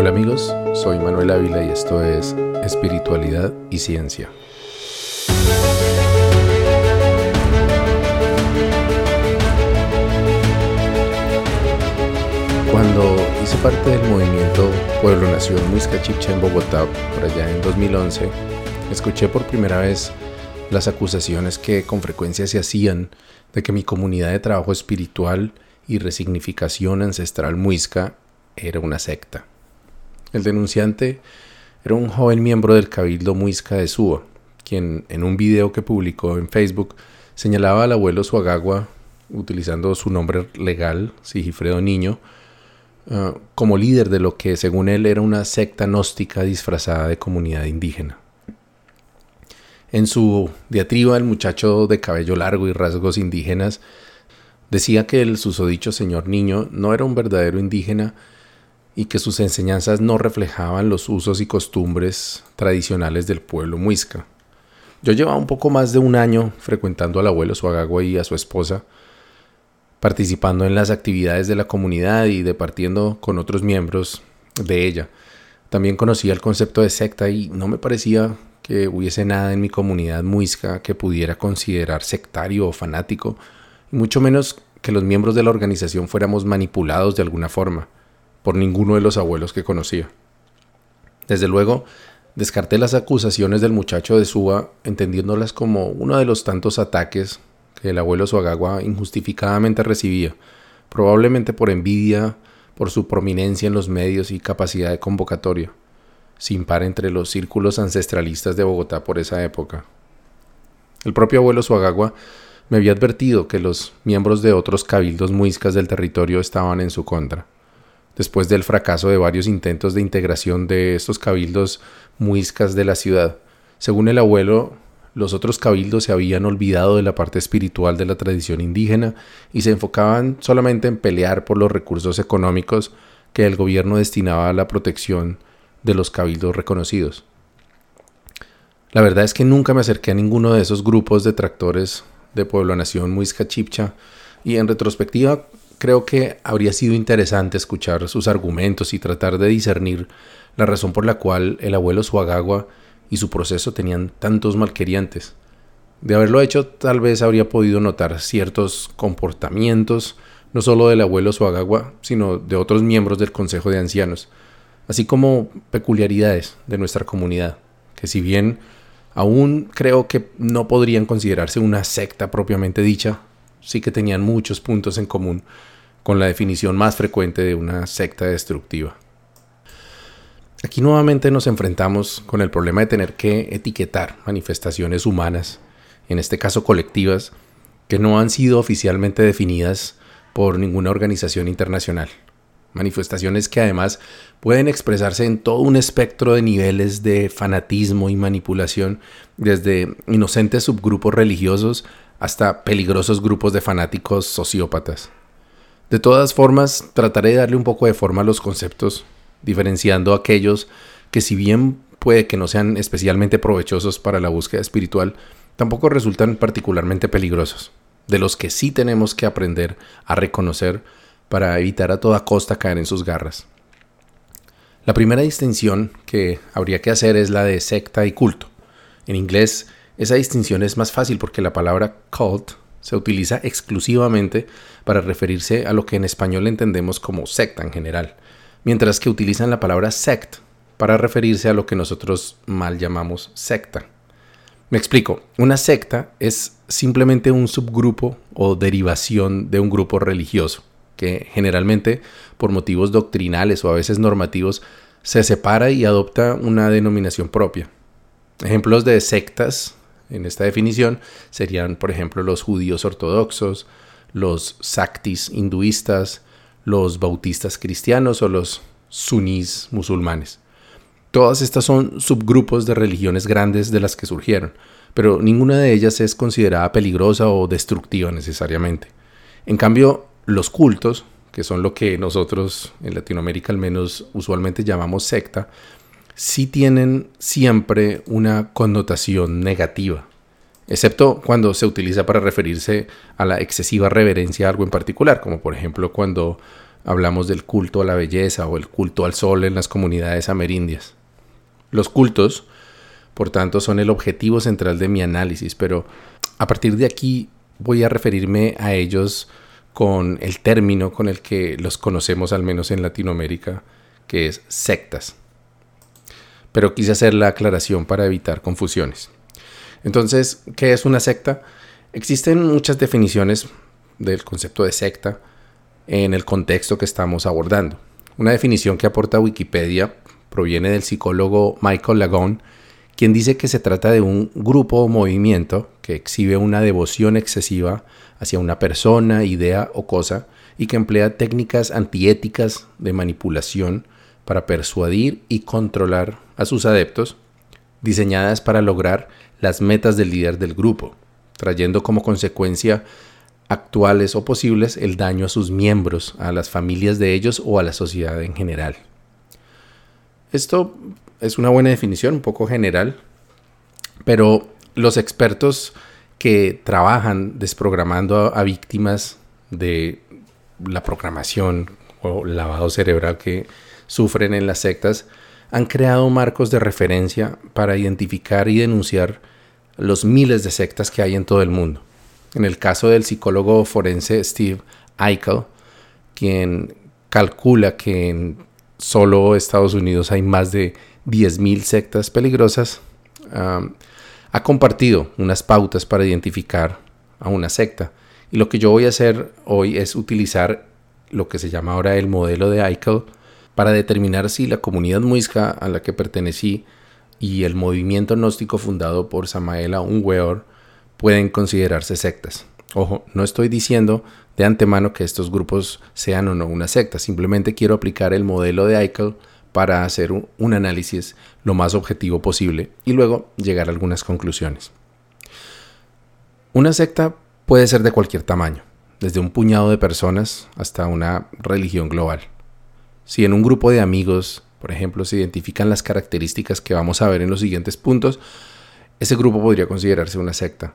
Hola amigos, soy Manuel Ávila y esto es Espiritualidad y Ciencia. Cuando hice parte del movimiento Pueblo Nación Muisca en Bogotá, por allá en 2011, escuché por primera vez las acusaciones que con frecuencia se hacían de que mi comunidad de trabajo espiritual y resignificación ancestral muisca era una secta. El denunciante era un joven miembro del Cabildo Muisca de Suba, quien en un video que publicó en Facebook señalaba al abuelo Suagagua, utilizando su nombre legal, Sigifredo Niño, ah, como líder de lo que según él era una secta gnóstica disfrazada de comunidad indígena. En su diatriba, el muchacho de cabello largo y rasgos indígenas decía que el susodicho señor niño no era un verdadero indígena y que sus enseñanzas no reflejaban los usos y costumbres tradicionales del pueblo muisca. Yo llevaba un poco más de un año frecuentando al abuelo Suagagua y a su esposa, participando en las actividades de la comunidad y departiendo con otros miembros de ella. También conocía el concepto de secta y no me parecía que hubiese nada en mi comunidad muisca que pudiera considerar sectario o fanático, mucho menos que los miembros de la organización fuéramos manipulados de alguna forma por ninguno de los abuelos que conocía. Desde luego, descarté las acusaciones del muchacho de Suba, entendiéndolas como uno de los tantos ataques que el abuelo Suagagua injustificadamente recibía, probablemente por envidia, por su prominencia en los medios y capacidad de convocatoria sin par entre los círculos ancestralistas de Bogotá por esa época. El propio abuelo Suagagua me había advertido que los miembros de otros cabildos muiscas del territorio estaban en su contra. Después del fracaso de varios intentos de integración de estos cabildos muiscas de la ciudad, según el abuelo, los otros cabildos se habían olvidado de la parte espiritual de la tradición indígena y se enfocaban solamente en pelear por los recursos económicos que el gobierno destinaba a la protección de los cabildos reconocidos. La verdad es que nunca me acerqué a ninguno de esos grupos de tractores de Pueblo Nación Muisca Chipcha y en retrospectiva creo que habría sido interesante escuchar sus argumentos y tratar de discernir la razón por la cual el abuelo Suagagua y su proceso tenían tantos malqueriantes. De haberlo hecho, tal vez habría podido notar ciertos comportamientos, no solo del abuelo Suagagua, sino de otros miembros del Consejo de Ancianos, así como peculiaridades de nuestra comunidad, que si bien aún creo que no podrían considerarse una secta propiamente dicha, sí que tenían muchos puntos en común con la definición más frecuente de una secta destructiva. Aquí nuevamente nos enfrentamos con el problema de tener que etiquetar manifestaciones humanas, en este caso colectivas, que no han sido oficialmente definidas por ninguna organización internacional manifestaciones que además pueden expresarse en todo un espectro de niveles de fanatismo y manipulación, desde inocentes subgrupos religiosos hasta peligrosos grupos de fanáticos sociópatas. De todas formas, trataré de darle un poco de forma a los conceptos, diferenciando aquellos que si bien puede que no sean especialmente provechosos para la búsqueda espiritual, tampoco resultan particularmente peligrosos, de los que sí tenemos que aprender a reconocer para evitar a toda costa caer en sus garras. La primera distinción que habría que hacer es la de secta y culto. En inglés, esa distinción es más fácil porque la palabra cult se utiliza exclusivamente para referirse a lo que en español entendemos como secta en general, mientras que utilizan la palabra sect para referirse a lo que nosotros mal llamamos secta. Me explico, una secta es simplemente un subgrupo o derivación de un grupo religioso que generalmente por motivos doctrinales o a veces normativos se separa y adopta una denominación propia. Ejemplos de sectas en esta definición serían, por ejemplo, los judíos ortodoxos, los saktis hinduistas, los bautistas cristianos o los sunís musulmanes. Todas estas son subgrupos de religiones grandes de las que surgieron, pero ninguna de ellas es considerada peligrosa o destructiva necesariamente. En cambio, los cultos, que son lo que nosotros en Latinoamérica al menos usualmente llamamos secta, sí tienen siempre una connotación negativa, excepto cuando se utiliza para referirse a la excesiva reverencia a algo en particular, como por ejemplo cuando hablamos del culto a la belleza o el culto al sol en las comunidades amerindias. Los cultos, por tanto, son el objetivo central de mi análisis, pero a partir de aquí voy a referirme a ellos con el término con el que los conocemos al menos en Latinoamérica, que es sectas. Pero quise hacer la aclaración para evitar confusiones. Entonces, ¿qué es una secta? Existen muchas definiciones del concepto de secta en el contexto que estamos abordando. Una definición que aporta Wikipedia proviene del psicólogo Michael Lagone, quien dice que se trata de un grupo o movimiento que exhibe una devoción excesiva hacia una persona, idea o cosa y que emplea técnicas antiéticas de manipulación para persuadir y controlar a sus adeptos, diseñadas para lograr las metas del líder del grupo, trayendo como consecuencia actuales o posibles el daño a sus miembros, a las familias de ellos o a la sociedad en general. Esto es una buena definición, un poco general, pero los expertos que trabajan desprogramando a, víctimas de la programación o lavado cerebral que sufren en las sectas han creado marcos de referencia para identificar y denunciar los miles de sectas que hay en todo el mundo. En el caso del psicólogo forense Steve Eichel, quien calcula que en solo Estados Unidos hay más de 10.000 sectas peligrosas, ha compartido unas pautas para identificar a una secta. Y lo que yo voy a hacer hoy es utilizar lo que se llama ahora el modelo de Eichel para determinar si la comunidad muisca a la que pertenecí y el movimiento gnóstico fundado por Samaela Unweor pueden considerarse sectas. Ojo, no estoy diciendo de antemano que estos grupos sean o no una secta, simplemente quiero aplicar el modelo de Eichel para hacer un, análisis lo más objetivo posible y luego llegar a algunas conclusiones. Una secta puede ser de cualquier tamaño, desde un puñado de personas hasta una religión global. Si en un grupo de amigos, por ejemplo, se identifican las características que vamos a ver en los siguientes puntos, ese grupo podría considerarse una secta.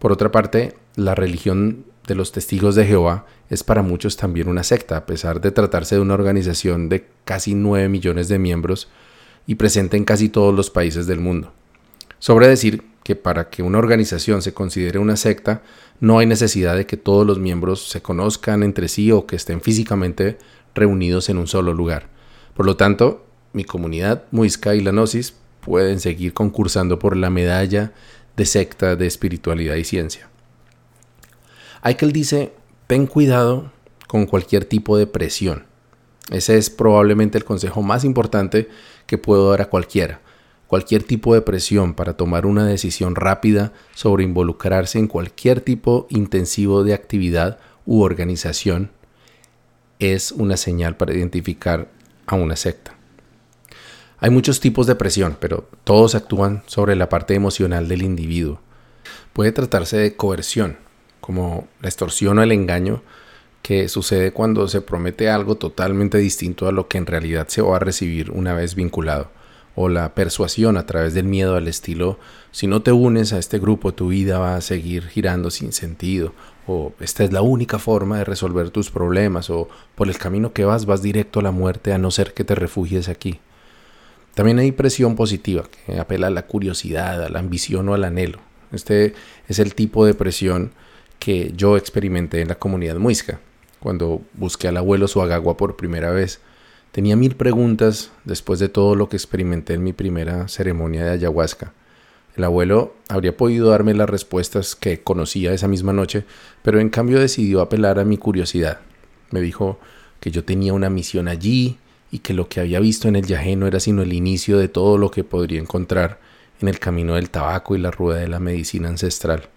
Por otra parte, la religión de los testigos de Jehová es para muchos también una secta, a pesar de tratarse de una organización de casi 9 millones de miembros y presente en casi todos los países del mundo. Sobre decir que para que una organización se considere una secta, no hay necesidad de que todos los miembros se conozcan entre sí o que estén físicamente reunidos en un solo lugar. Por lo tanto, mi comunidad, Muisca y la Gnosis pueden seguir concursando por la medalla de secta de espiritualidad y ciencia. Eichel dice, ten cuidado con cualquier tipo de presión. Ese es probablemente el consejo más importante que puedo dar a cualquiera. Cualquier tipo de presión para tomar una decisión rápida sobre involucrarse en cualquier tipo intensivo de actividad u organización es una señal para identificar a una secta. Hay muchos tipos de presión, pero todos actúan sobre la parte emocional del individuo. Puede tratarse de coerción, como la extorsión o el engaño que sucede cuando se promete algo totalmente distinto a lo que en realidad se va a recibir una vez vinculado, o la persuasión a través del miedo al estilo si no te unes a este grupo tu vida va a seguir girando sin sentido, o esta es la única forma de resolver tus problemas, o por el camino que vas vas directo a la muerte a no ser que te refugies aquí. También hay presión positiva, que apela a la curiosidad, a la ambición o al anhelo. Este es el tipo de presión que yo experimenté en la comunidad muisca. Cuando busqué al abuelo Suagagua por primera vez, tenía mil preguntas después de todo lo que experimenté en mi primera ceremonia de ayahuasca. El abuelo habría podido darme las respuestas que conocía esa misma noche, pero en cambio decidió apelar a mi curiosidad. Me dijo que yo tenía una misión allí, y que lo que había visto en el yajé no era sino el inicio de todo lo que podría encontrar en el camino del tabaco y la rueda de la medicina ancestral.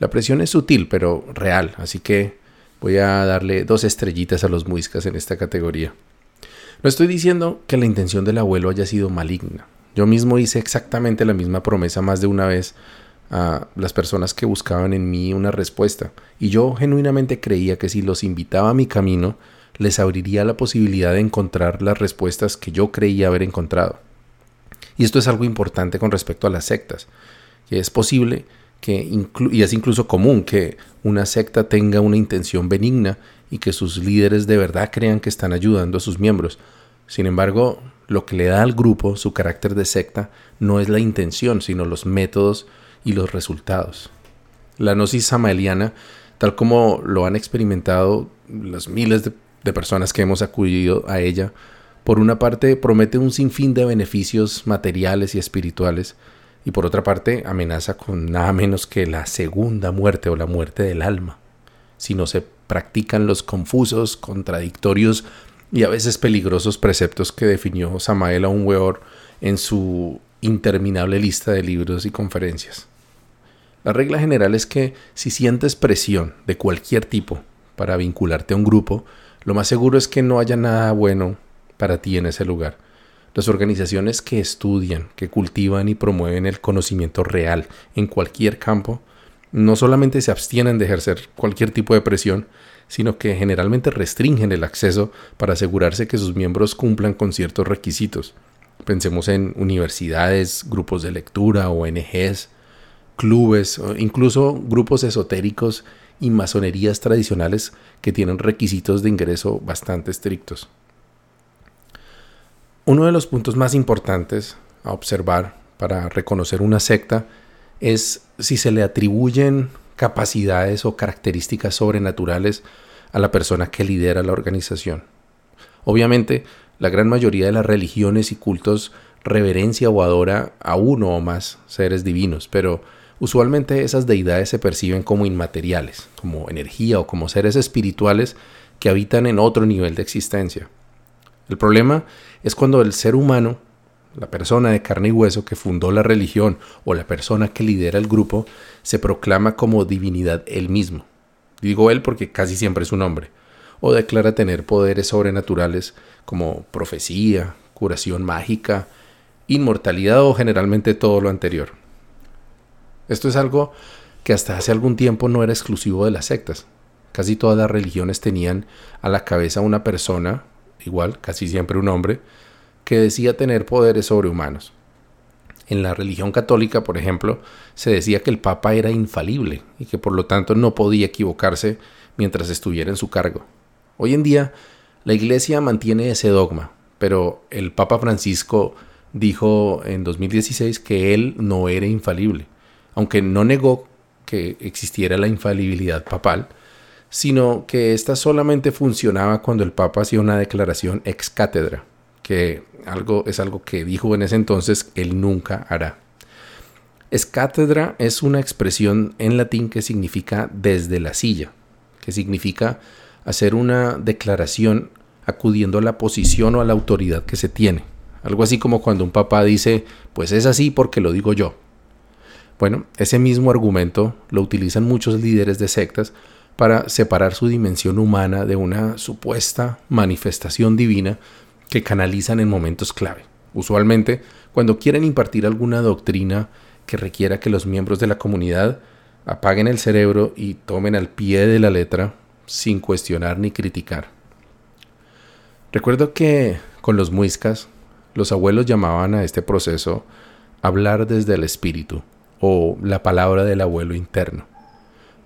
La presión es sutil, pero real, así que voy a darle dos estrellitas a los muiscas en esta categoría. No estoy diciendo que la intención del abuelo haya sido maligna. Yo mismo hice exactamente la misma promesa más de una vez a las personas que buscaban en mí una respuesta, y yo genuinamente creía que si los invitaba a mi camino, les abriría la posibilidad de encontrar las respuestas que yo creía haber encontrado. Y esto es algo importante con respecto a las sectas, que es posible que, y es incluso común que una secta tenga una intención benigna y que sus líderes de verdad crean que están ayudando a sus miembros. Sin embargo, lo que le da al grupo su carácter de secta no es la intención, sino los métodos y los resultados. La gnosis samaeliana, tal como lo han experimentado las miles de, de personas que hemos acudido a ella, por una parte promete un sinfín de beneficios materiales y espirituales, y por otra parte amenaza con nada menos que la segunda muerte o la muerte del alma, si no se practican los confusos, contradictorios y a veces peligrosos preceptos que definió Samael Weor en su interminable lista de libros y conferencias. La regla general es que si sientes presión de cualquier tipo para vincularte a un grupo, lo más seguro es que no haya nada bueno para ti en ese lugar. Las organizaciones que estudian, que cultivan y promueven el conocimiento real en cualquier campo, no solamente se abstienen de ejercer cualquier tipo de presión, sino que generalmente restringen el acceso para asegurarse que sus miembros cumplan con ciertos requisitos. Pensemos en universidades, grupos de lectura, ONGs, clubes, incluso grupos esotéricos y masonerías tradicionales que tienen requisitos de ingreso bastante estrictos. Uno de los puntos más importantes a observar para reconocer una secta es si se le atribuyen capacidades o características sobrenaturales a la persona que lidera la organización. Obviamente, la gran mayoría de las religiones y cultos reverencia o adora a uno o más seres divinos, pero usualmente esas deidades se perciben como inmateriales, como energía o como seres espirituales que habitan en otro nivel de existencia. El problema es cuando el ser humano la persona de carne y hueso que fundó la religión o la persona que lidera el grupo, se proclama como divinidad él mismo. Digo él porque casi siempre es un hombre. O declara tener poderes sobrenaturales como profecía, curación mágica, inmortalidad o generalmente todo lo anterior. Esto es algo que hasta hace algún tiempo no era exclusivo de las sectas. Casi todas las religiones tenían a la cabeza una persona, igual, casi siempre un hombre, que decía tener poderes sobrehumanos. En la religión católica, por ejemplo, se decía que el Papa era infalible y que por lo tanto no podía equivocarse mientras estuviera en su cargo. Hoy en día, la Iglesia mantiene ese dogma, pero el Papa Francisco dijo en 2016 que él no era infalible, aunque no negó que existiera la infalibilidad papal, sino que ésta solamente funcionaba cuando el Papa hacía una declaración ex cátedra, que algo, es algo que dijo en ese entonces, él nunca hará. Escátedra es una expresión en latín que significa desde la silla, que significa hacer una declaración acudiendo a la posición o a la autoridad que se tiene. Algo así como cuando un papá dice, pues es así porque lo digo yo. Bueno, ese mismo argumento lo utilizan muchos líderes de sectas para separar su dimensión humana de una supuesta manifestación divina que canalizan en momentos clave. Usualmente, cuando quieren impartir alguna doctrina que requiera que los miembros de la comunidad apaguen el cerebro y tomen al pie de la letra sin cuestionar ni criticar. Recuerdo que con los muiscas, los abuelos llamaban a este proceso hablar desde el espíritu o la palabra del abuelo interno.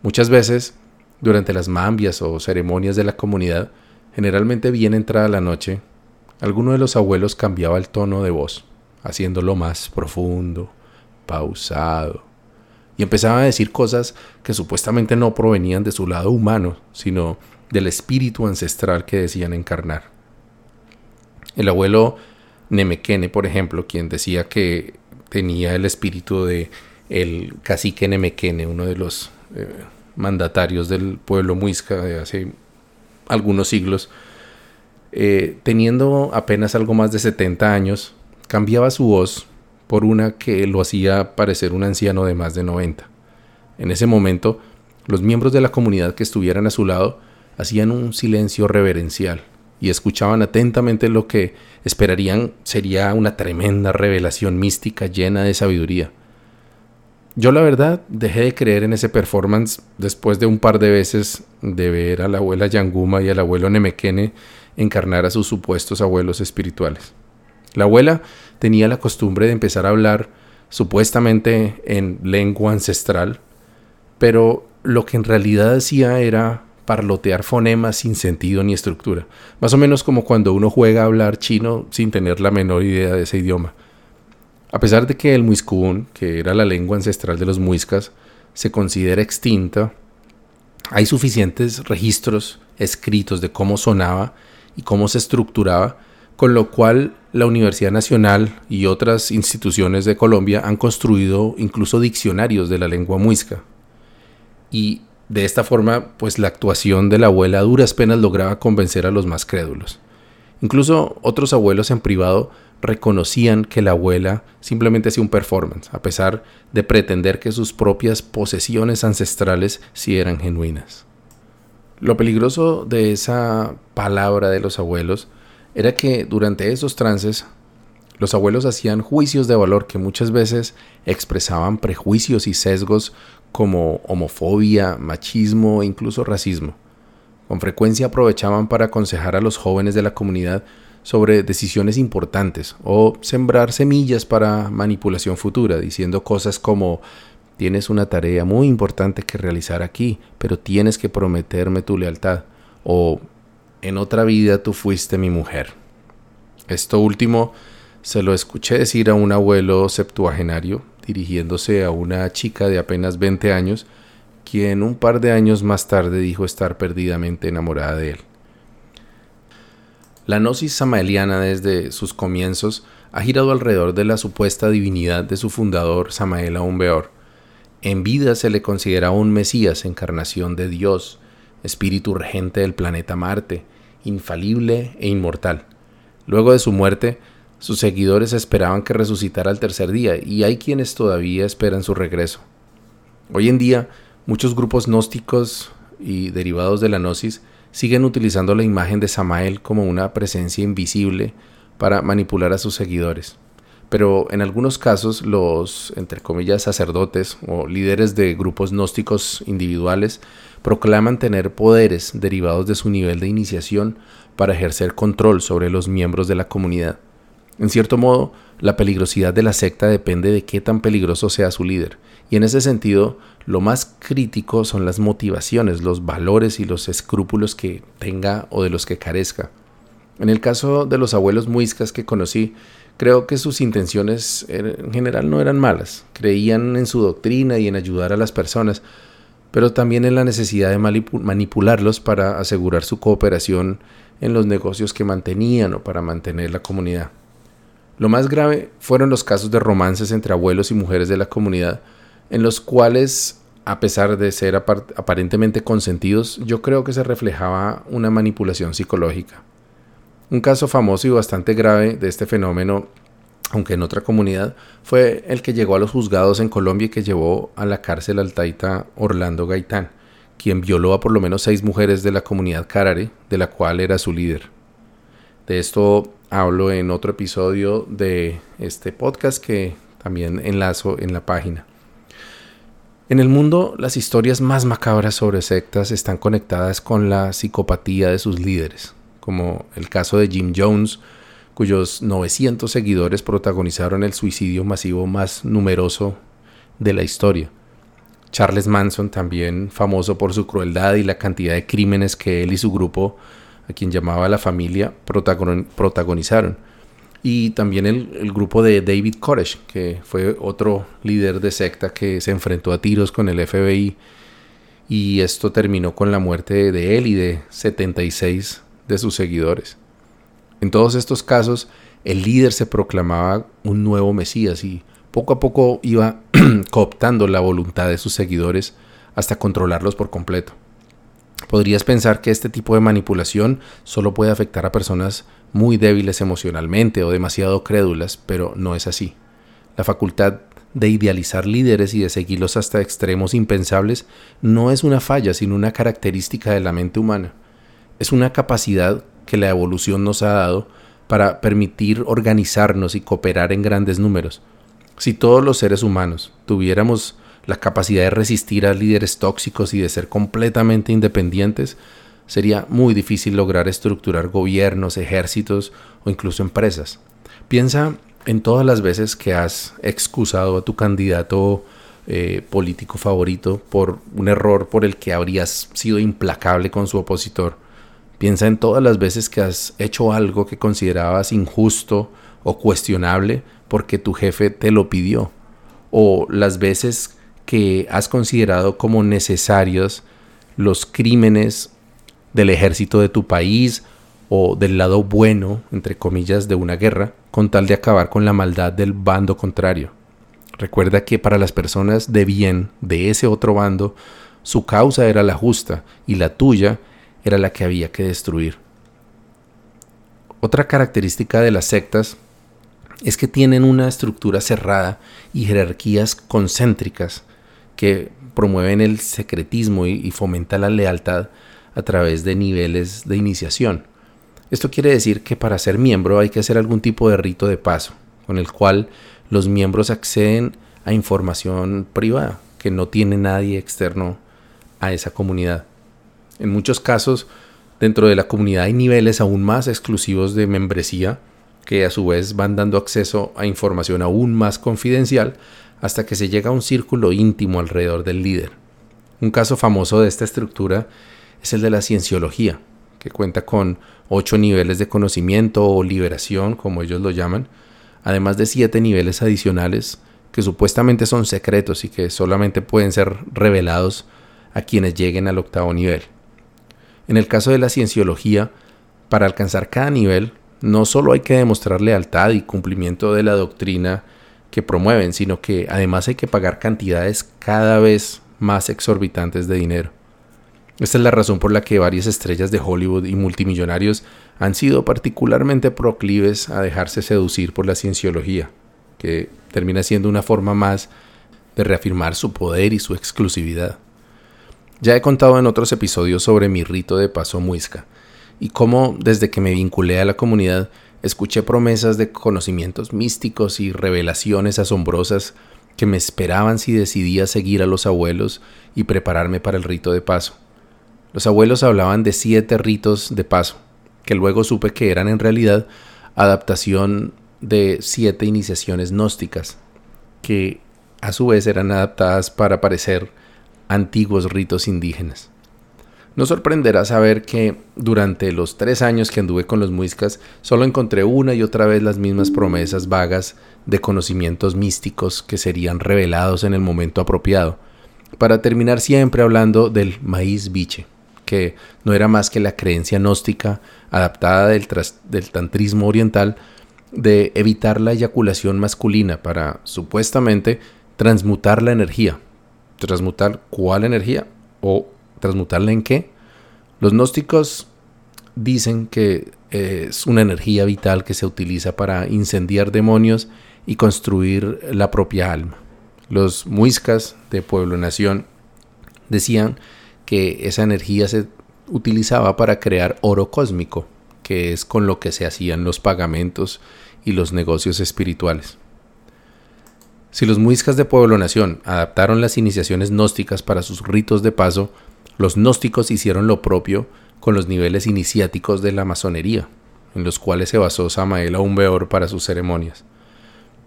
Muchas veces, durante las mambias o ceremonias de la comunidad, generalmente bien entrada la noche, Alguno de los abuelos cambiaba el tono de voz, haciéndolo más profundo, pausado, y empezaba a decir cosas que supuestamente no provenían de su lado humano, sino del espíritu ancestral que decían encarnar. El abuelo Nemequene, por ejemplo, quien decía que tenía el espíritu de el cacique Nemequene, uno de los eh, mandatarios del pueblo muisca de hace algunos siglos, eh, teniendo apenas algo más de 70 años, cambiaba su voz por una que lo hacía parecer un anciano de más de 90. En ese momento, los miembros de la comunidad que estuvieran a su lado hacían un silencio reverencial y escuchaban atentamente lo que esperarían sería una tremenda revelación mística llena de sabiduría. Yo la verdad dejé de creer en ese performance después de un par de veces de ver a la abuela Yanguma y al abuelo Nemequene encarnar a sus supuestos abuelos espirituales. La abuela tenía la costumbre de empezar a hablar supuestamente en lengua ancestral, pero lo que en realidad decía era parlotear fonemas sin sentido ni estructura. Más o menos como cuando uno juega a hablar chino sin tener la menor idea de ese idioma. A pesar de que el muiscún, que era la lengua ancestral de los muiscas, se considera extinta, hay suficientes registros escritos de cómo sonaba y cómo se estructuraba, con lo cual la Universidad Nacional y otras instituciones de Colombia han construido incluso diccionarios de la lengua muisca. Y de esta forma, pues la actuación de la abuela a duras penas lograba convencer a los más crédulos. Incluso otros abuelos en privado reconocían que la abuela simplemente hacía un performance, a pesar de pretender que sus propias posesiones ancestrales sí eran genuinas. Lo peligroso de esa palabra de los abuelos era que durante esos trances los abuelos hacían juicios de valor que muchas veces expresaban prejuicios y sesgos como homofobia, machismo e incluso racismo. Con frecuencia aprovechaban para aconsejar a los jóvenes de la comunidad sobre decisiones importantes o sembrar semillas para manipulación futura, diciendo cosas como tienes una tarea muy importante que realizar aquí, pero tienes que prometerme tu lealtad o en otra vida tú fuiste mi mujer. Esto último se lo escuché decir a un abuelo septuagenario dirigiéndose a una chica de apenas 20 años, quien un par de años más tarde dijo estar perdidamente enamorada de él. La gnosis samaeliana desde sus comienzos ha girado alrededor de la supuesta divinidad de su fundador Samael Aumbeor. En vida se le considera un Mesías, encarnación de Dios, espíritu regente del planeta Marte, infalible e inmortal. Luego de su muerte, sus seguidores esperaban que resucitara al tercer día y hay quienes todavía esperan su regreso. Hoy en día, muchos grupos gnósticos y derivados de la gnosis siguen utilizando la imagen de Samael como una presencia invisible para manipular a sus seguidores. Pero en algunos casos los, entre comillas, sacerdotes o líderes de grupos gnósticos individuales proclaman tener poderes derivados de su nivel de iniciación para ejercer control sobre los miembros de la comunidad. En cierto modo, la peligrosidad de la secta depende de qué tan peligroso sea su líder, y en ese sentido, lo más crítico son las motivaciones, los valores y los escrúpulos que tenga o de los que carezca. En el caso de los abuelos muiscas que conocí, creo que sus intenciones en general no eran malas. Creían en su doctrina y en ayudar a las personas, pero también en la necesidad de manipularlos para asegurar su cooperación en los negocios que mantenían o para mantener la comunidad. Lo más grave fueron los casos de romances entre abuelos y mujeres de la comunidad, en los cuales, a pesar de ser aparentemente consentidos, yo creo que se reflejaba una manipulación psicológica. Un caso famoso y bastante grave de este fenómeno, aunque en otra comunidad, fue el que llegó a los juzgados en Colombia y que llevó a la cárcel al taita Orlando Gaitán, quien violó a por lo menos seis mujeres de la comunidad Carare, de la cual era su líder. De esto hablo en otro episodio de este podcast que también enlazo en la página. En el mundo, las historias más macabras sobre sectas están conectadas con la psicopatía de sus líderes, como el caso de Jim Jones, cuyos 900 seguidores protagonizaron el suicidio masivo más numeroso de la historia. Charles Manson, también famoso por su crueldad y la cantidad de crímenes que él y su grupo, a quien llamaba la familia, protagonizaron y también el, grupo de David Koresh, que fue otro líder de secta que se enfrentó a tiros con el FBI y esto terminó con la muerte de él y de 76 de sus seguidores. En todos estos casos, el líder se proclamaba un nuevo Mesías y poco a poco iba cooptando la voluntad de sus seguidores hasta controlarlos por completo. Podrías pensar que este tipo de manipulación solo puede afectar a personas muy débiles emocionalmente o demasiado crédulas, pero no es así. La facultad de idealizar líderes y de seguirlos hasta extremos impensables no es una falla, sino una característica de la mente humana. Es una capacidad que la evolución nos ha dado para permitir organizarnos y cooperar en grandes números. Si todos los seres humanos tuviéramos la capacidad de resistir a líderes tóxicos y de ser completamente independientes, sería muy difícil lograr estructurar gobiernos, ejércitos o incluso empresas. Piensa en todas las veces que has excusado a tu candidato eh, político favorito por un error por el que habrías sido implacable con su opositor. Piensa en todas las veces que has hecho algo que considerabas injusto o cuestionable porque tu jefe te lo pidió. O las veces que has considerado como necesarios los crímenes del ejército de tu país o del lado bueno, entre comillas, de una guerra, con tal de acabar con la maldad del bando contrario. Recuerda que para las personas de bien de ese otro bando, su causa era la justa y la tuya era la que había que destruir. Otra característica de las sectas es que tienen una estructura cerrada y jerarquías concéntricas que promueven el secretismo y, fomentan la lealtad a través de niveles de iniciación. Esto quiere decir que para ser miembro hay que hacer algún tipo de rito de paso, con el cual los miembros acceden a información privada que no tiene nadie externo a esa comunidad. En muchos casos, dentro de la comunidad hay niveles aún más exclusivos de membresía que a su vez van dando acceso a información aún más confidencial hasta que se llega a un círculo íntimo alrededor del líder. Un caso famoso de esta estructura es el de la cienciología, que cuenta con ocho niveles de conocimiento o liberación, como ellos lo llaman, además de siete niveles adicionales que supuestamente son secretos y que solamente pueden ser revelados a quienes lleguen al octavo nivel. En el caso de la cienciología, para alcanzar cada nivel, no solo hay que demostrar lealtad y cumplimiento de la doctrina que promueven, sino que además hay que pagar cantidades cada vez más exorbitantes de dinero. Esta es la razón por la que varias estrellas de Hollywood y multimillonarios han sido particularmente proclives a dejarse seducir por la cienciología, que termina siendo una forma más de reafirmar su poder y su exclusividad. Ya he contado en otros episodios sobre mi rito de paso muisca, y cómo desde que me vinculé a la comunidad escuché promesas de conocimientos místicos y revelaciones asombrosas que me esperaban si decidía seguir a los abuelos y prepararme para el rito de paso. Los abuelos hablaban de siete ritos de paso, que luego supe que eran en realidad adaptación de siete iniciaciones gnósticas, que a su vez eran adaptadas para parecer antiguos ritos indígenas. No sorprenderá saber que durante los tres años que anduve con los muiscas solo encontré una y otra vez las mismas promesas vagas de conocimientos místicos que serían revelados en el momento apropiado, para terminar siempre hablando del maíz biche, que no era más que la creencia gnóstica adaptada del, del tantrismo oriental de evitar la eyaculación masculina para supuestamente transmutar la energía. ¿Transmutar cuál energía? ¿O transmutarla en qué? Los gnósticos dicen que es una energía vital que se utiliza para incendiar demonios y construir la propia alma. Los muiscas de Pueblo Nación decían que esa energía se utilizaba para crear oro cósmico, que es con lo que se hacían los pagamentos y los negocios espirituales. Si los muiscas de Pueblo Nación adaptaron las iniciaciones gnósticas para sus ritos de paso, los gnósticos hicieron lo propio con los niveles iniciáticos de la masonería, en los cuales se basó Samael Aumbeor para sus ceremonias.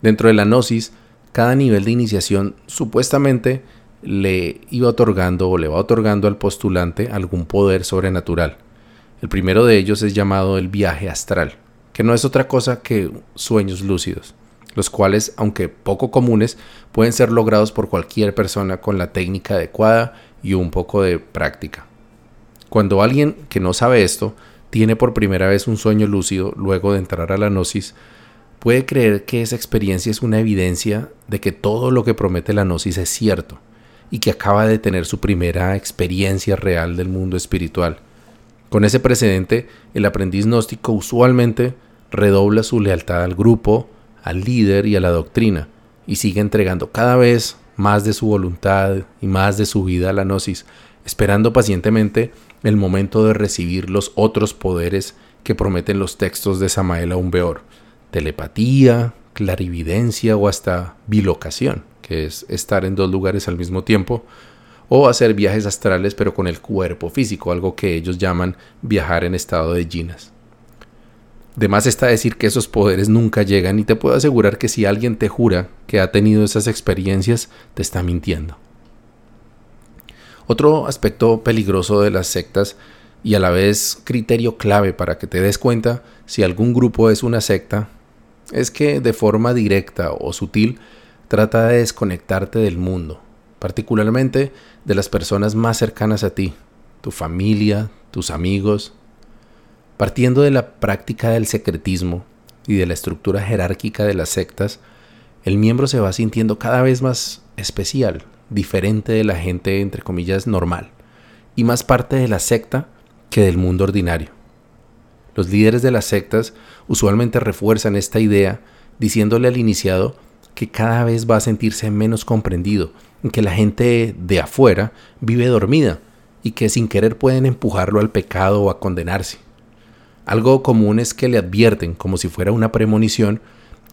Dentro de la gnosis, cada nivel de iniciación supuestamente le iba otorgando o le va otorgando al postulante algún poder sobrenatural. El primero de ellos es llamado el viaje astral, que no es otra cosa que sueños lúcidos, los cuales, aunque poco comunes, pueden ser logrados por cualquier persona con la técnica adecuada y un poco de práctica. Cuando alguien que no sabe esto tiene por primera vez un sueño lúcido luego de entrar a la gnosis, puede creer que esa experiencia es una evidencia de que todo lo que promete la gnosis es cierto y que acaba de tener su primera experiencia real del mundo espiritual. Con ese precedente, el aprendiz gnóstico usualmente redobla su lealtad al grupo, al líder y a la doctrina, y sigue entregando cada vez más de su voluntad y más de su vida a la gnosis, esperando pacientemente el momento de recibir los otros poderes que prometen los textos de Samael Aumbeor, telepatía, clarividencia o hasta bilocación, que es estar en dos lugares al mismo tiempo, o hacer viajes astrales pero con el cuerpo físico, algo que ellos llaman viajar en estado de ginas. De más está decir que esos poderes nunca llegan y te puedo asegurar que si alguien te jura que ha tenido esas experiencias, te está mintiendo. Otro aspecto peligroso de las sectas y a la vez criterio clave para que te des cuenta si algún grupo es una secta es que de forma directa o sutil trata de desconectarte del mundo, particularmente de las personas más cercanas a ti, tu familia, tus amigos, Partiendo de la práctica del secretismo y de la estructura jerárquica de las sectas, el miembro se va sintiendo cada vez más especial, diferente de la gente, entre comillas, normal, y más parte de la secta que del mundo ordinario. Los líderes de las sectas usualmente refuerzan esta idea diciéndole al iniciado que cada vez va a sentirse menos comprendido, que la gente de afuera vive dormida y que sin querer pueden empujarlo al pecado o a condenarse. Algo común es que le advierten, como si fuera una premonición,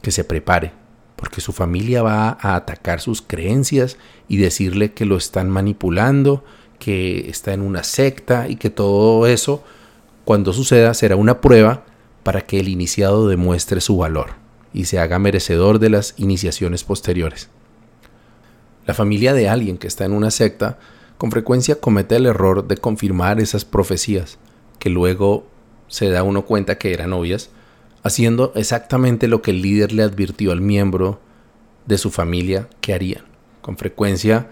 que se prepare, porque su familia va a atacar sus creencias y decirle que lo están manipulando, que está en una secta y que todo eso, cuando suceda, será una prueba para que el iniciado demuestre su valor y se haga merecedor de las iniciaciones posteriores. La familia de alguien que está en una secta con frecuencia comete el error de confirmar esas profecías, que luego se da uno cuenta que eran obvias, haciendo exactamente lo que el líder le advirtió al miembro de su familia que harían. Con frecuencia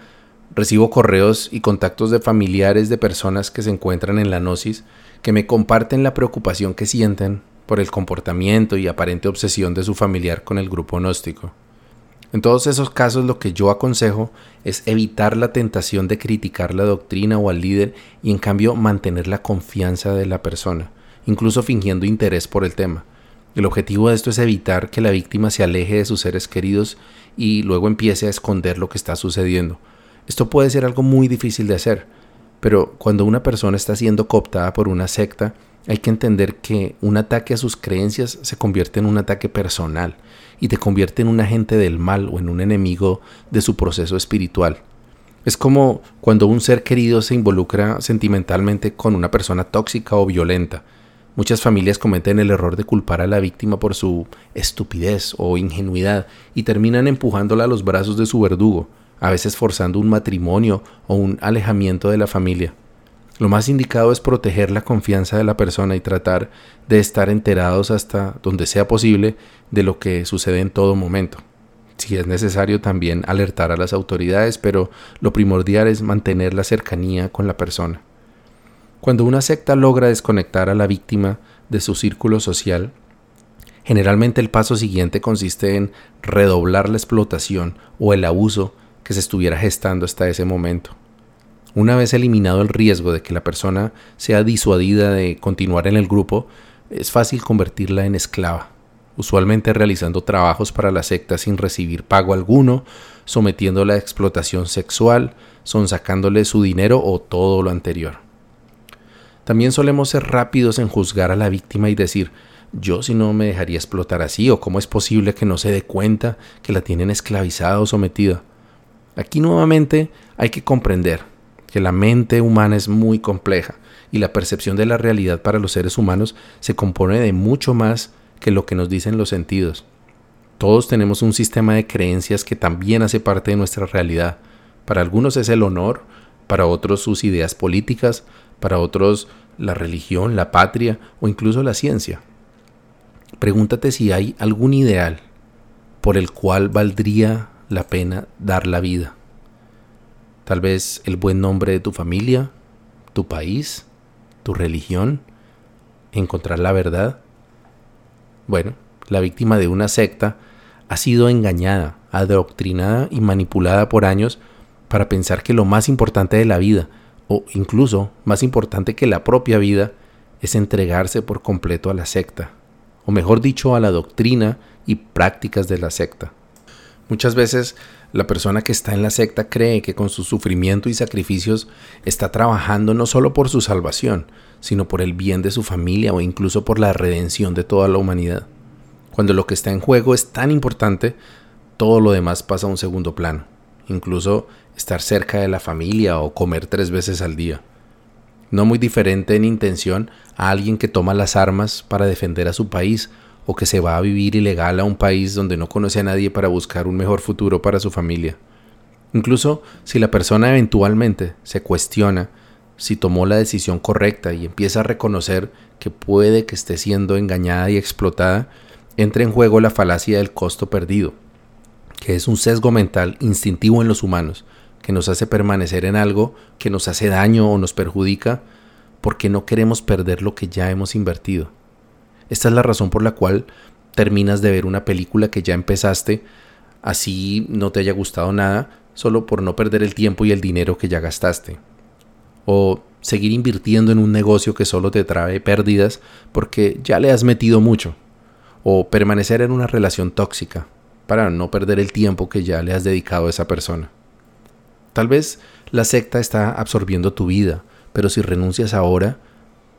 recibo correos y contactos de familiares de personas que se encuentran en la gnosis que me comparten la preocupación que sienten por el comportamiento y aparente obsesión de su familiar con el grupo gnóstico. En todos esos casos lo que yo aconsejo es evitar la tentación de criticar la doctrina o al líder y en cambio mantener la confianza de la persona incluso fingiendo interés por el tema. El objetivo de esto es evitar que la víctima se aleje de sus seres queridos y luego empiece a esconder lo que está sucediendo. Esto puede ser algo muy difícil de hacer, pero cuando una persona está siendo cooptada por una secta, hay que entender que un ataque a sus creencias se convierte en un ataque personal y te convierte en un agente del mal o en un enemigo de su proceso espiritual. Es como cuando un ser querido se involucra sentimentalmente con una persona tóxica o violenta. Muchas familias cometen el error de culpar a la víctima por su estupidez o ingenuidad y terminan empujándola a los brazos de su verdugo, a veces forzando un matrimonio o un alejamiento de la familia. Lo más indicado es proteger la confianza de la persona y tratar de estar enterados hasta donde sea posible de lo que sucede en todo momento. Si es necesario también alertar a las autoridades, pero lo primordial es mantener la cercanía con la persona. Cuando una secta logra desconectar a la víctima de su círculo social, generalmente el paso siguiente consiste en redoblar la explotación o el abuso que se estuviera gestando hasta ese momento. Una vez eliminado el riesgo de que la persona sea disuadida de continuar en el grupo, es fácil convertirla en esclava, usualmente realizando trabajos para la secta sin recibir pago alguno, sometiéndola a explotación sexual, sonsacándole su dinero o todo lo anterior. También solemos ser rápidos en juzgar a la víctima y decir, yo si no me dejaría explotar así, o cómo es posible que no se dé cuenta que la tienen esclavizada o sometida. Aquí nuevamente hay que comprender que la mente humana es muy compleja y la percepción de la realidad para los seres humanos se compone de mucho más que lo que nos dicen los sentidos. Todos tenemos un sistema de creencias que también hace parte de nuestra realidad. Para algunos es el honor, para otros sus ideas políticas, para otros la religión, la patria o incluso la ciencia. Pregúntate si hay algún ideal por el cual valdría la pena dar la vida. Tal vez el buen nombre de tu familia, tu país, tu religión, encontrar la verdad. Bueno, la víctima de una secta ha sido engañada, adoctrinada y manipulada por años para pensar que lo más importante de la vida o incluso más importante que la propia vida, es entregarse por completo a la secta, o mejor dicho, a la doctrina y prácticas de la secta. Muchas veces la persona que está en la secta cree que con su sufrimiento y sacrificios está trabajando no solo por su salvación, sino por el bien de su familia o incluso por la redención de toda la humanidad. Cuando lo que está en juego es tan importante, todo lo demás pasa a un segundo plano incluso estar cerca de la familia o comer tres veces al día. no muy diferente en intención a alguien que toma las armas para defender a su país o que se va a vivir ilegal a un país donde no conoce a nadie para buscar un mejor futuro para su familia. Incluso si la persona eventualmente se cuestiona si tomó la decisión correcta y empieza a reconocer que puede que esté siendo engañada y explotada, entra en juego la falacia del costo perdido, que es un sesgo mental instintivo en los humanos, que nos hace permanecer en algo que nos hace daño o nos perjudica porque no queremos perder lo que ya hemos invertido. Esta es la razón por la cual terminas de ver una película que ya empezaste, así no te haya gustado nada, solo por no perder el tiempo y el dinero que ya gastaste. O seguir invirtiendo en un negocio que solo te trae pérdidas porque ya le has metido mucho. O permanecer en una relación tóxica para no perder el tiempo que ya le has dedicado a esa persona. Tal vez la secta está absorbiendo tu vida, pero si renuncias ahora,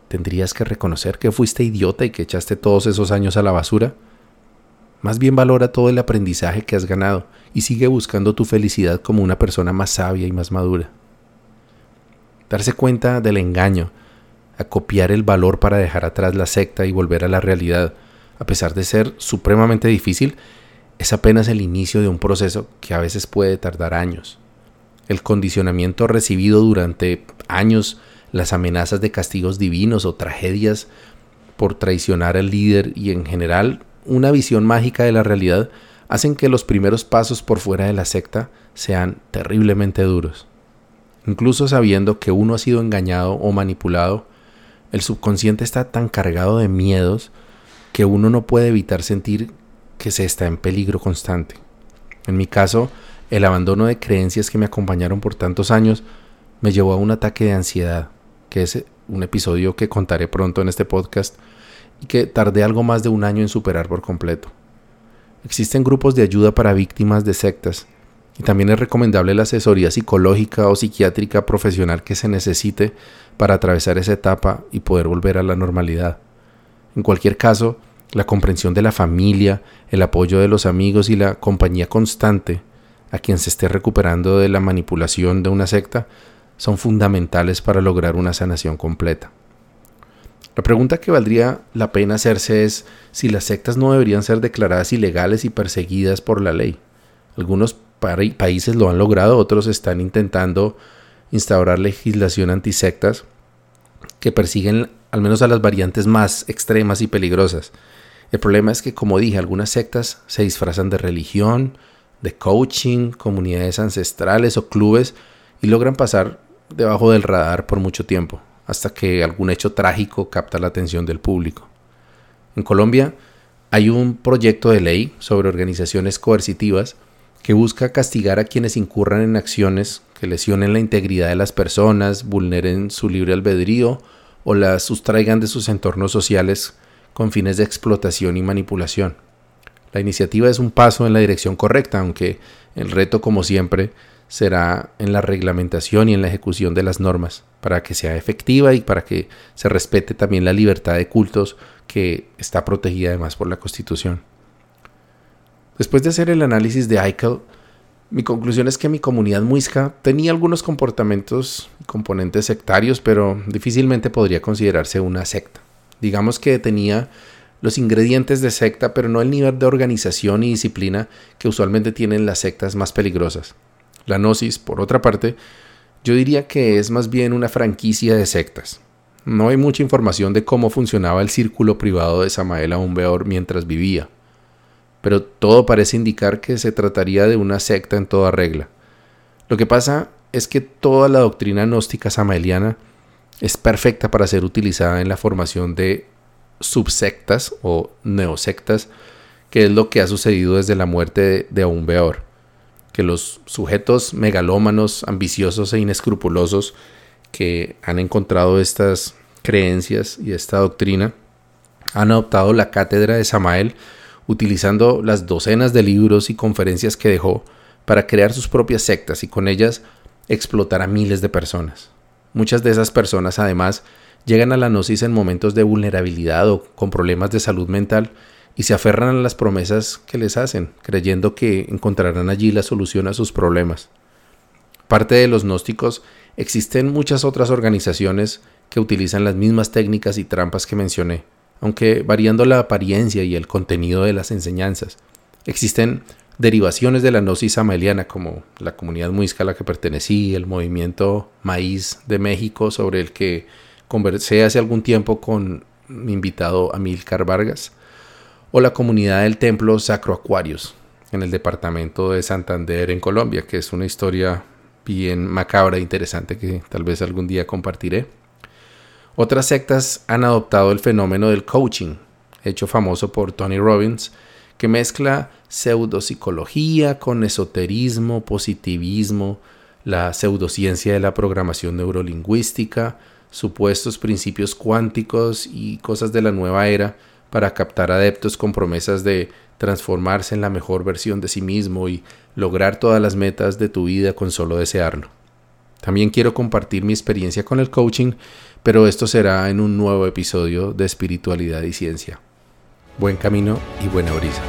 tendrías que reconocer que fuiste idiota y que echaste todos esos años a la basura. Más bien valora todo el aprendizaje que has ganado y sigue buscando tu felicidad como una persona más sabia y más madura. Darse cuenta del engaño, acopiar el valor para dejar atrás la secta y volver a la realidad, a pesar de ser supremamente difícil, es apenas el inicio de un proceso que a veces puede tardar años. El condicionamiento recibido durante años las amenazas de castigos divinos o tragedias por traicionar al líder y en general una visión mágica de la realidad hacen que los primeros pasos por fuera de la secta sean terriblemente duros. Incluso sabiendo que uno ha sido engañado o manipulado, el subconsciente está tan cargado de miedos que uno no puede evitar sentir que se está en peligro constante. En mi caso, el abandono de creencias que me acompañaron por tantos años me llevó a un ataque de ansiedad que es un episodio que contaré pronto en este podcast y que tardé algo más de un año en superar por completo. Existen grupos de ayuda para víctimas de sectas y también es recomendable la asesoría psicológica o psiquiátrica profesional que se necesite para atravesar esa etapa y poder volver a la normalidad. En cualquier caso, la comprensión de la familia, el apoyo de los amigos y la compañía constante a quien se esté recuperando de la manipulación de una secta son fundamentales para lograr una sanación completa. La pregunta que valdría la pena hacerse es si las sectas no deberían ser declaradas ilegales y perseguidas por la ley. Algunos países lo han logrado, otros están intentando instaurar legislación antisectas que persiguen al menos a las variantes más extremas y peligrosas. El problema es que, como dije, algunas sectas se disfrazan de religión, de coaching, comunidades ancestrales o clubes y logran pasar debajo del radar por mucho tiempo, hasta que algún hecho trágico capta la atención del público. En Colombia hay un proyecto de ley sobre organizaciones coercitivas que busca castigar a quienes incurran en acciones que lesionen la integridad de las personas, vulneren su libre albedrío o las sustraigan de sus entornos sociales con fines de explotación y manipulación. La iniciativa es un paso en la dirección correcta, aunque el reto, como siempre, será en la reglamentación y en la ejecución de las normas, para que sea efectiva y para que se respete también la libertad de cultos que está protegida además por la Constitución. Después de hacer el análisis de Eichel, mi conclusión es que mi comunidad muisca tenía algunos comportamientos y componentes sectarios, pero difícilmente podría considerarse una secta. Digamos que tenía los ingredientes de secta, pero no el nivel de organización y disciplina que usualmente tienen las sectas más peligrosas. La Gnosis, por otra parte, yo diría que es más bien una franquicia de sectas. No hay mucha información de cómo funcionaba el círculo privado de Samael Aumbeor mientras vivía, pero todo parece indicar que se trataría de una secta en toda regla. Lo que pasa es que toda la doctrina gnóstica samaeliana es perfecta para ser utilizada en la formación de subsectas o neosectas, que es lo que ha sucedido desde la muerte de, de Aumbeor que los sujetos megalómanos, ambiciosos e inescrupulosos que han encontrado estas creencias y esta doctrina han adoptado la cátedra de Samael utilizando las docenas de libros y conferencias que dejó para crear sus propias sectas y con ellas explotar a miles de personas. Muchas de esas personas además llegan a la gnosis en momentos de vulnerabilidad o con problemas de salud mental y se aferran a las promesas que les hacen, creyendo que encontrarán allí la solución a sus problemas. Parte de los gnósticos, existen muchas otras organizaciones que utilizan las mismas técnicas y trampas que mencioné, aunque variando la apariencia y el contenido de las enseñanzas. Existen derivaciones de la gnosis ameliana, como la comunidad muisca a la que pertenecí, el movimiento Maíz de México, sobre el que conversé hace algún tiempo con mi invitado Amilcar Vargas, o la comunidad del templo Sacro Aquarius, en el departamento de Santander, en Colombia, que es una historia bien macabra e interesante que tal vez algún día compartiré. Otras sectas han adoptado el fenómeno del coaching, hecho famoso por Tony Robbins, que mezcla pseudopsicología con esoterismo, positivismo, la pseudociencia de la programación neurolingüística, supuestos principios cuánticos y cosas de la nueva era para captar adeptos con promesas de transformarse en la mejor versión de sí mismo y lograr todas las metas de tu vida con solo desearlo. También quiero compartir mi experiencia con el coaching, pero esto será en un nuevo episodio de Espiritualidad y Ciencia. Buen camino y buena brisa.